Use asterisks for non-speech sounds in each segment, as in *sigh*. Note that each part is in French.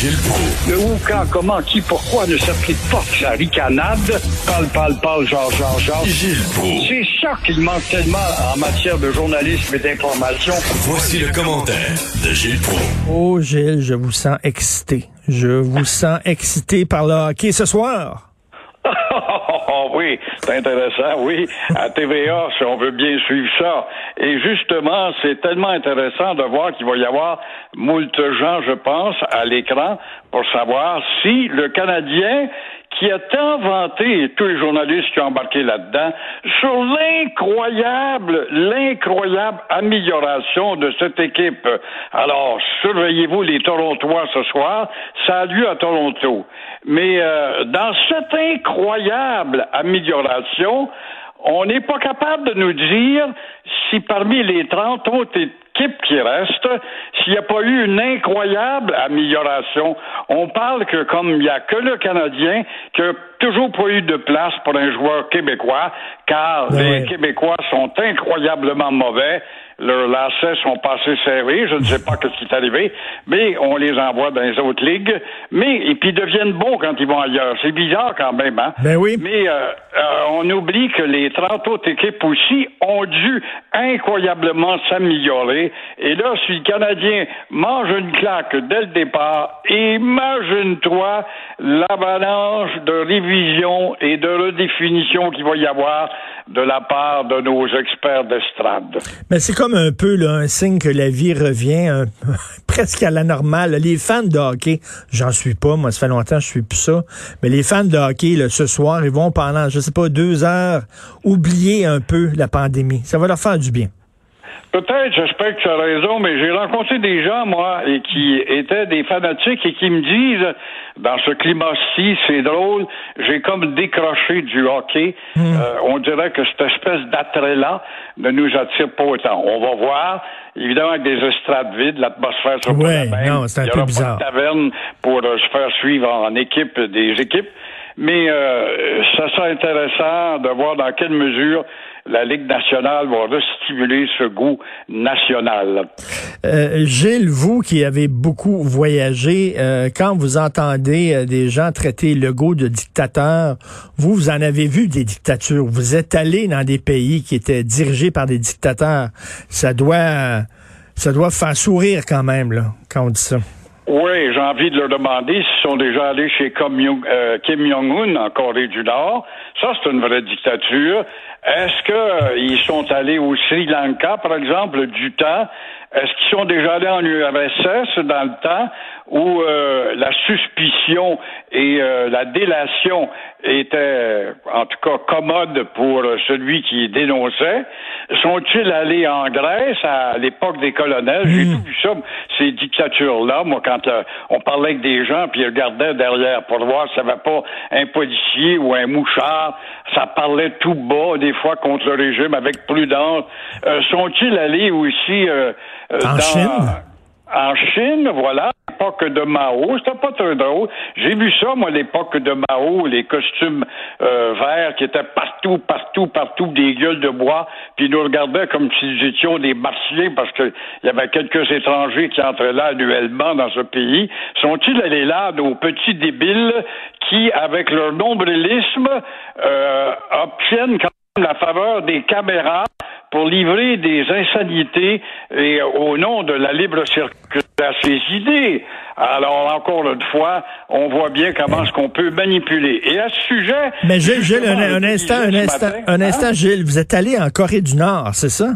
Gilles Proulx. Le où, quand, comment, qui, pourquoi ne s'applique pas sa ricanade? Parle, parle, parle, genre, genre, genre. Gilles Proulx. C'est ça qu'il manque tellement en matière de journalisme et d'information. Voici le commentaire de Gilles Proulx. Oh Gilles, je vous sens excité. Je vous sens excité par le hockey ce soir. C'est intéressant, oui. À TVA, *laughs* si on veut bien suivre ça. Et justement, c'est tellement intéressant de voir qu'il va y avoir moult gens, je pense, à l'écran pour savoir si le Canadien qui a tant vanté, et tous les journalistes qui ont embarqué là-dedans, sur l'incroyable, l'incroyable amélioration de cette équipe. Alors, surveillez-vous les Torontois ce soir, ça a lieu à Toronto. Mais euh, dans cette incroyable amélioration, on n'est pas capable de nous dire si parmi les 30 autres qui restent, s'il n'y a pas eu une incroyable amélioration. On parle que comme il n'y a que le Canadien qui n'a toujours pas eu de place pour un joueur québécois, car Ben les ouais. Québécois sont incroyablement mauvais. Leurs lacets sont passés serrés. Je ne sais pas ce qui est arrivé, mais on les envoie dans les autres ligues. Mais, et puis ils deviennent bons quand ils vont ailleurs. C'est bizarre quand même, hein? Ben oui. Mais euh, euh, on oublie que les 30 autres équipes aussi ont dû incroyablement s'améliorer. Et là, si le Canadien mange une claque dès le départ, imagine-toi l'avalanche de révision et de redéfinition qu'il va y avoir de la part de nos experts d'estrade. Mais c'est comme un peu là, un signe que la vie revient *laughs* presque à la normale. Les fans de hockey, j'en suis pas, moi ça fait longtemps que je suis plus ça, mais les fans de hockey, là, ce soir, ils vont pendant, je sais pas, deux heures, oublier un peu la pandémie. Ça va leur faire du bien. Peut-être, j'espère que tu as raison, mais j'ai rencontré des gens, moi, et qui étaient des fanatiques et qui me disent, dans ce climat-ci, c'est drôle, j'ai comme décroché du hockey. Euh, on dirait que cette espèce d'attrait-là ne nous attire pas autant. On va voir. Évidemment, avec des estrades vides, l'atmosphère sera Ouais, pas la même. non, c'est un Il y peu aura bizarre. Pas de taverne pour euh, se faire suivre en équipe des équipes. Mais euh, ça sera intéressant de voir dans quelle mesure la Ligue nationale va restimuler ce goût national. Euh, Gilles, vous qui avez beaucoup voyagé, euh, quand vous entendez euh, des gens traiter Legault de dictateur, vous, vous en avez vu des dictatures. Vous êtes allé dans des pays qui étaient dirigés par des dictateurs. Ça doit, ça doit faire sourire quand même, là, quand on dit ça. Oui, j'ai envie de leur demander s'ils sont déjà allés chez Kim euh, Jong-un en Corée du Nord. Ça, c'est une vraie dictature. Est-ce qu'ils sont allés au Sri Lanka, par exemple, du temps? Est-ce qu'ils sont déjà allés en URSS dans le temps? Où euh, la suspicion et euh, la délation étaient, en tout cas, commodes pour euh, celui qui dénonçait? Sont-ils allés en Grèce à l'époque des colonels? J'ai tout vu ça, ces dictatures-là. Moi, quand euh, on parlait avec des gens, puis ils regardaient derrière pour voir s'il n'y avait pas un policier ou un mouchard, ça parlait tout bas, des fois, contre le régime, avec prudence. Euh, Sont-ils allés aussi euh, euh, En dans... Chine? En Chine, voilà, l'époque de Mao, c'était pas très drôle. J'ai vu ça, moi, l'époque de Mao, les costumes euh, verts qui étaient partout, partout, partout, des gueules de bois, puis ils nous regardaient comme si nous étions des martiens parce qu'il y avait quelques étrangers qui entraient là annuellement dans ce pays. Sont-ils allés là, nos petits débiles qui, avec leur nombrilisme, euh, obtiennent quand la faveur des caméras pour livrer des insanités et au nom de la libre circulation à ses idées. Alors, encore une fois, on voit bien comment est-ce qu'on peut manipuler. Et à ce sujet... Mais Gilles, Gilles, un, instant, un instant, matin, un hein? instant, Gilles, vous êtes allé en Corée du Nord, c'est ça?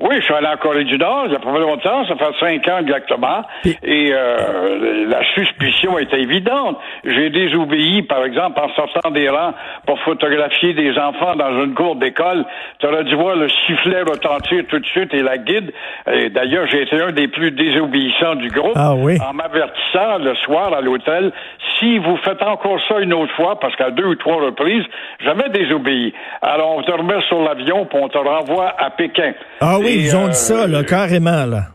Oui, je suis allé en Corée du Nord, il y a pas longtemps, ça fait cinq ans exactement, et euh, la suspicion était évidente. J'ai désobéi, par exemple, en sortant des rangs pour photographier des enfants dans une cour d'école. Tu aurais dû voir le sifflet retentir tout de suite et la guide. Et d'ailleurs, j'ai été un des plus désobéissants du groupe Ah oui? en m'avertissant le soir à l'hôtel, si vous faites encore ça une autre fois, parce qu'à deux ou trois reprises, j'avais désobéi. Alors, on te remet sur l'avion, puis on te renvoie à Pékin. Ah oui, Et, ils ont euh, dit ça, là, carrément, là.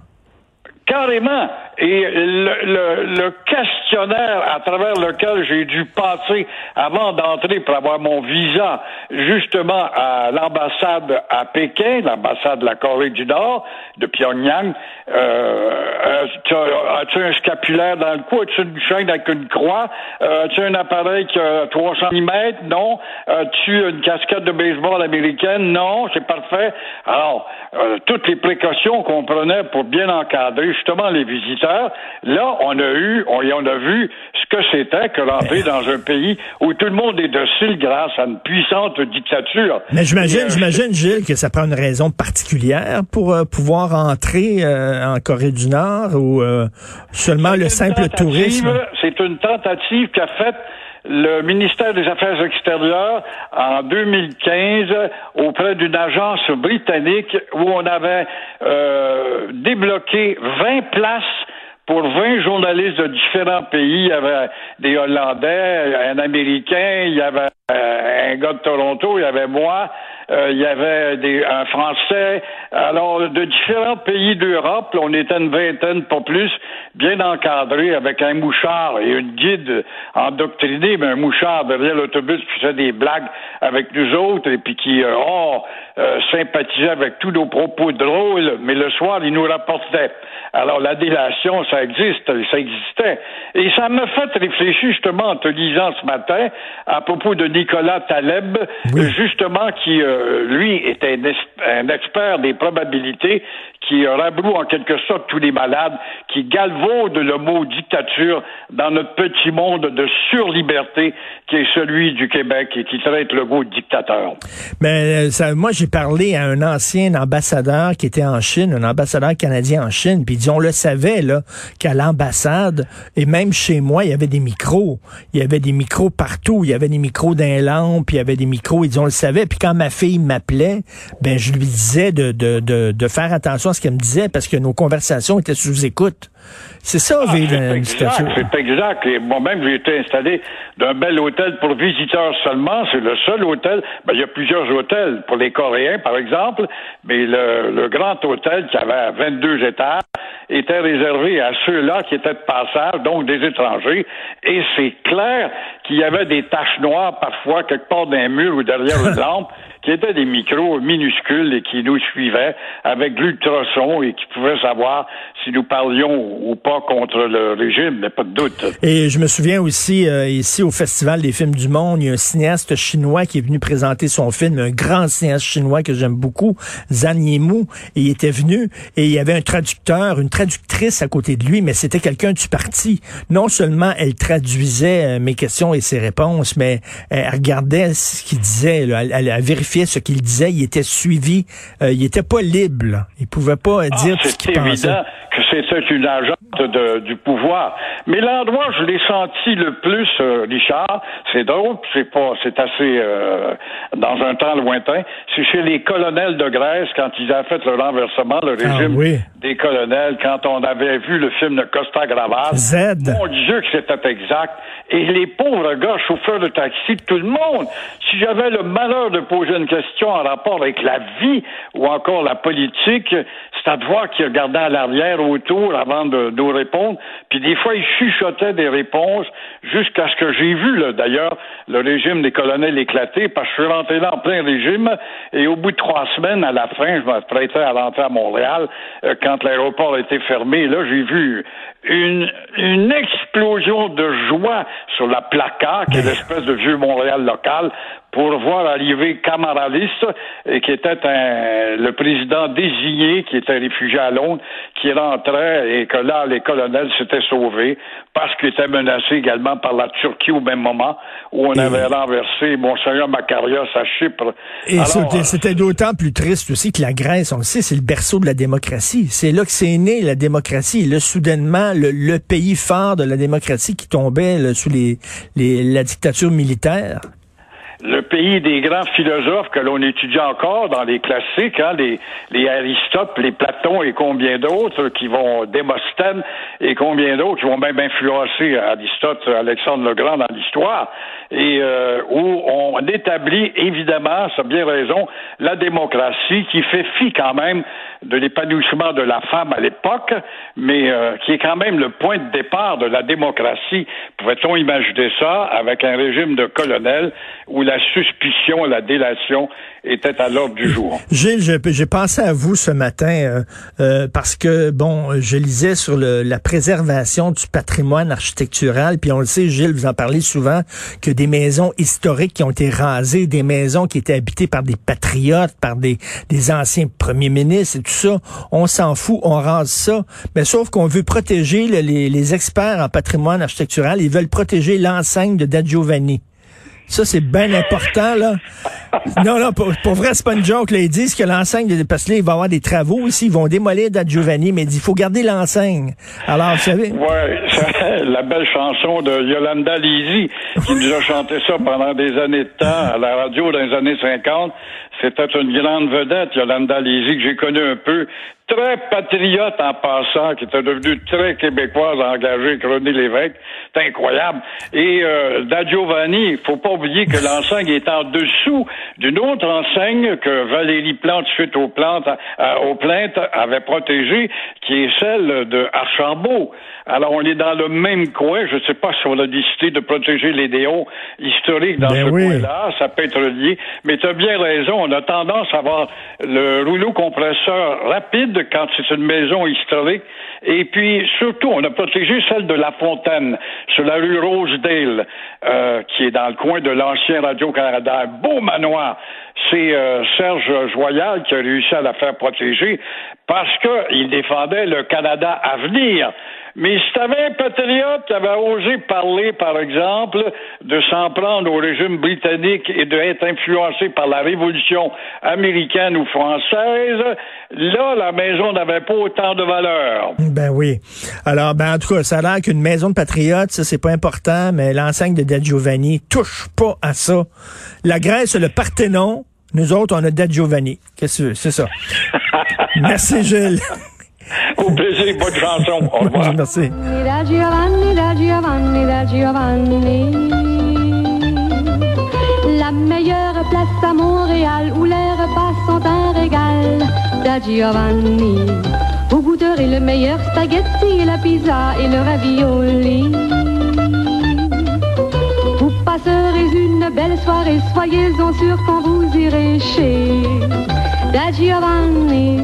Carrément. Et le, le, le questionnaire à travers lequel j'ai dû passer avant d'entrer pour avoir mon visa, justement à l'ambassade à Pékin, l'ambassade de la Corée du Nord, de Pyongyang, euh, euh, tu as- as-tu un scapulaire dans le cou? As-tu une chaîne avec une croix? Euh, as-tu un appareil qui a 300 mm? Non. As-tu une casquette de baseball américaine? Non. C'est parfait. Alors, euh, toutes les précautions qu'on prenait pour bien encadrer justement les visiteurs, là, on a eu, on, on a vu ce que c'était que rentrer dans un pays où tout le monde est docile grâce à une puissante dictature. Mais j'imagine, euh, j'imagine, Gilles, que ça prend une raison particulière pour euh, pouvoir entrer euh, en Corée du Nord ou euh, seulement le simple tourisme? C'est une tentative qu'a faite le ministère des Affaires extérieures en 2015 auprès d'une agence britannique où on avait euh, débloqué 20 places pour 20 journalistes de différents pays. Il y avait des Hollandais, un Américain, il y avait euh, un gars de Toronto, il y avait moi, il y avait des, un Français. Alors, de différents pays d'Europe, on était une vingtaine, pas plus, bien encadrés, avec un mouchard et une guide endoctrinée, mais un mouchard derrière l'autobus qui faisait des blagues avec nous autres et puis qui, euh, oh, euh, sympathisait avec tous nos propos drôles, mais le soir, il nous rapportait. Alors, la délation, ça existe, ça existait. Et ça m'a fait réfléchir justement en te lisant ce matin à propos de Nicolas Taleb, justement, qui, euh, lui, était un, un expert des probabilités, qui rabroue en quelque sorte tous les malades, qui galvaude le mot dictature dans notre petit monde de surliberté qui est celui du Québec et qui traite le mot de dictateur. Mais euh, ça, moi, j'ai parlé à un ancien ambassadeur qui était en Chine, un ambassadeur canadien en Chine, puis on le savait, là, qu'à l'ambassade, et même chez moi, il y avait des micros. Il y avait des micros partout. Il y avait des micros d'un lampe, il y avait des micros, ils on le savait. Puis quand ma fille m'appelait, ben, je lui disais de, de, de, de faire attention à ce qu'elle me disait, parce que nos conversations étaient sous écoute. C'est ça, Ah, exact, c'est exact. Et moi-même, j'ai été installé d'un bel hôtel pour visiteurs seulement. C'est le seul hôtel. Ben, il y a plusieurs hôtels pour les Coréens, par exemple, mais le, le grand hôtel qui avait 22 étages était réservé à ceux-là qui étaient de passage, donc des étrangers. Et c'est clair qu'il y avait des taches noires parfois quelque part dans un mur ou derrière une *laughs* lampe qui étaient des micros minuscules et qui nous suivaient avec l'ultrason et qui pouvaient savoir si nous parlions ou pas contre le régime, a pas de doute. Et je me souviens aussi, euh, ici au Festival des films du monde, il y a un cinéaste chinois qui est venu présenter son film, un grand cinéaste chinois que j'aime beaucoup, Zhang Yimou, et il était venu et il y avait un traducteur, une traductrice à côté de lui, mais c'était quelqu'un du parti. Non seulement elle traduisait euh, mes questions et ses réponses, mais elle regardait ce qu'il disait, là. elle, elle vérifiait ce qu'il disait, il était suivi, euh, il était pas libre, là. il pouvait pas euh, Ah, dire ce c'est qu'il pensait. évident que c'était une agente de- du pouvoir. Mais l'endroit où je l'ai senti le plus, euh, Richard, c'est drôle, c'est pas, c'est assez euh, dans un temps lointain. C'est chez les colonels de Grèce quand ils avaient fait le renversement, le Ah, régime oui. des colonels, quand on avait vu le film de Costa Gravas. Z. Mon Dieu que c'était exact. Et les pauvres gars, chauffeurs de taxi, tout le monde. Si j'avais le malheur de poser une question en rapport avec la vie ou encore la politique, c'est à de voir qu'ils regardaient à l'arrière, autour, avant de nous répondre. Puis des fois, ils chuchotaient des réponses jusqu'à ce que j'ai vu, d'ailleurs, le régime des colonels éclater, parce que je suis rentré là en plein régime, et au bout de trois semaines, à la fin, je m'apprêtais à rentrer à Montréal, euh, quand l'aéroport était fermé. Là, j'ai vu une, une explosion de joie sur la placa, qui est l'espèce de vieux Montréal local, pour voir arriver généraliste et qui était un, le président désigné qui était réfugié à Londres, qui rentrait et que là, les colonels s'étaient sauvés parce qu'ils étaient menacés également par la Turquie au même moment où on avait renversé Monseigneur Macarios à Chypre. Et c'était d'autant plus triste aussi que la Grèce, on le sait, c'est le berceau de la démocratie. C'est là que c'est né la démocratie. Et là, soudainement, le, pays phare de la démocratie qui tombait sous les, la dictature militaire pays des grands philosophes que l'on étudie encore dans les classiques, hein, les, les Aristote, les Platon et combien d'autres qui vont, Démosthène et combien d'autres qui vont même influencer Aristote, Alexandre le Grand dans l'histoire, et euh, où on établit évidemment, ça a bien raison, la démocratie qui fait fi quand même de l'épanouissement de la femme à l'époque, mais euh, qui est quand même le point de départ de la démocratie. Pouvait-on imaginer ça avec un régime de colonel où la suspicion, la délation était à l'ordre du jour? Gilles, j'ai pensé à vous ce matin euh, euh, parce que, bon, je lisais sur le, la préservation du patrimoine architectural, puis on le sait, Gilles, vous en parlez souvent, que des maisons historiques qui ont été rasées, des maisons qui étaient habitées par des patriotes, par des, des anciens premiers ministres et tout ça, on s'en fout, on rase ça. Mais sauf qu'on veut protéger les, les experts en patrimoine architectural, ils veulent protéger l'enseigne de Da Giovanni. Ça, c'est bien important, là. Non, non, pour, vrai, c'est pas une joke. Là. Ils disent que l'enseigne, parce que là, il va y avoir des travaux ici, ils vont démolir Da Giovanni, mais il faut garder l'enseigne. Alors, vous savez... Ouais, *laughs* la belle chanson de Yolanda Lisi, qui nous a chanté ça pendant des années de temps à la radio dans les années 50. C'était une grande vedette, Yolanda Lisi, que j'ai connue un peu, très patriote en passant, qui était devenue très québécoise, engagée René Lévesque. C'est incroyable. Et euh, Da Giovanni, il faut pas oublier que l'enseigne est en dessous d'une autre enseigne que Valérie Plante, suite aux, plantes, aux plaintes, avait protégée, qui est celle de Archambault. Alors, on est dans le même coin. Je ne sais pas si on a décidé de protéger les déos historiques dans ben ce coin-là. Ça peut être lié. Mais tu as bien raison. On a tendance à avoir le rouleau compresseur rapide quand c'est une maison historique. Et puis, surtout, on a protégé celle de La Fontaine, sur la rue Rosedale, euh, qui est dans le coin de l'ancien Radio-Canada. Un beau manoir. C'est euh, Serge Joyal qui a réussi à la faire protéger parce qu'il défendait le Canada à venir. Mais si t'avais un patriote qui avait osé parler, par exemple, de s'en prendre au régime britannique et d'être influencé par la révolution américaine ou française, là, la maison n'avait pas autant de valeur. Ben oui. Alors, ben, en tout cas, ça a l'air qu'une maison de patriotes, ça, c'est pas important, mais l'enseigne de Da Giovanni touche pas à ça. La Grèce, le Parthénon, nous autres, on a Da Giovanni. Qu'est-ce que c'est ça? *laughs* Merci, Gilles. Au plaisir, bonne chanson. Au *laughs* revoir. Merci. Da Giovanni, da Giovanni, da Giovanni. La meilleure place à Montréal où les repas sont un régal. Da Giovanni. Vous goûterez le meilleur spaghetti, la pizza et le ravioli. Passerez une belle soirée, soyez-en sûrs quand vous irez chez Da Giovanni.